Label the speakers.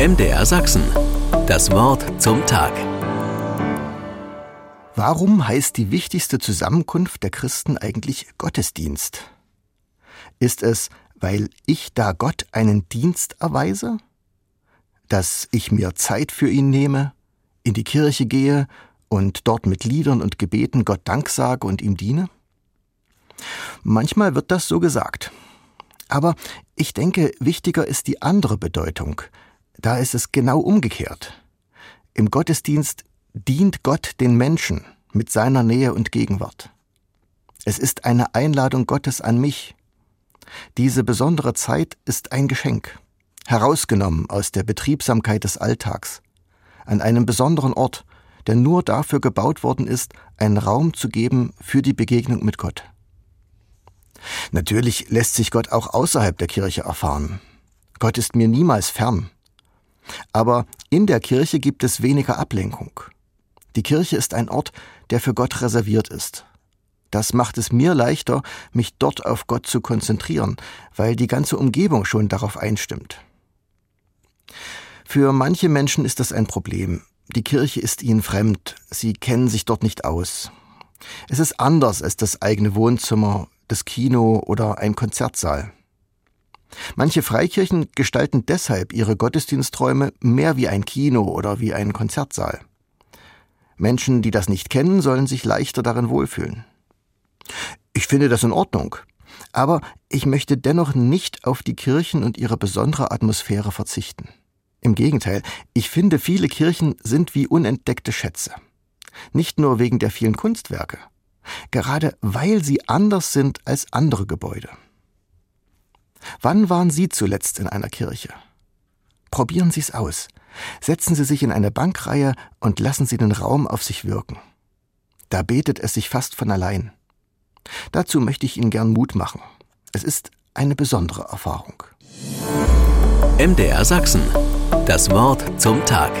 Speaker 1: MDR Sachsen. Das Wort zum Tag.
Speaker 2: Warum heißt die wichtigste Zusammenkunft der Christen eigentlich Gottesdienst? Ist es, weil ich da Gott einen Dienst erweise? Dass ich mir Zeit für ihn nehme, in die Kirche gehe und dort mit Liedern und Gebeten Gott Dank sage und ihm diene? Manchmal wird das so gesagt. Aber ich denke, wichtiger ist die andere Bedeutung. Da ist es genau umgekehrt. Im Gottesdienst dient Gott den Menschen mit seiner Nähe und Gegenwart. Es ist eine Einladung Gottes an mich. Diese besondere Zeit ist ein Geschenk, herausgenommen aus der Betriebsamkeit des Alltags, an einem besonderen Ort, der nur dafür gebaut worden ist, einen Raum zu geben für die Begegnung mit Gott. Natürlich lässt sich Gott auch außerhalb der Kirche erfahren. Gott ist mir niemals fern. Aber in der Kirche gibt es weniger Ablenkung. Die Kirche ist ein Ort, der für Gott reserviert ist. Das macht es mir leichter, mich dort auf Gott zu konzentrieren, weil die ganze Umgebung schon darauf einstimmt. Für manche Menschen ist das ein Problem. Die Kirche ist ihnen fremd, sie kennen sich dort nicht aus. Es ist anders als das eigene Wohnzimmer, das Kino oder ein Konzertsaal. Manche Freikirchen gestalten deshalb ihre Gottesdiensträume mehr wie ein Kino oder wie ein Konzertsaal. Menschen, die das nicht kennen, sollen sich leichter darin wohlfühlen. Ich finde das in Ordnung. Aber ich möchte dennoch nicht auf die Kirchen und ihre besondere Atmosphäre verzichten. Im Gegenteil, ich finde, viele Kirchen sind wie unentdeckte Schätze. Nicht nur wegen der vielen Kunstwerke, gerade weil sie anders sind als andere Gebäude. Wann waren Sie zuletzt in einer Kirche? Probieren Sie es aus. Setzen Sie sich in eine Bankreihe und lassen Sie den Raum auf sich wirken. Da betet es sich fast von allein. Dazu möchte ich Ihnen gern Mut machen. Es ist eine besondere Erfahrung.
Speaker 1: MDR Sachsen. Das Wort zum Tag.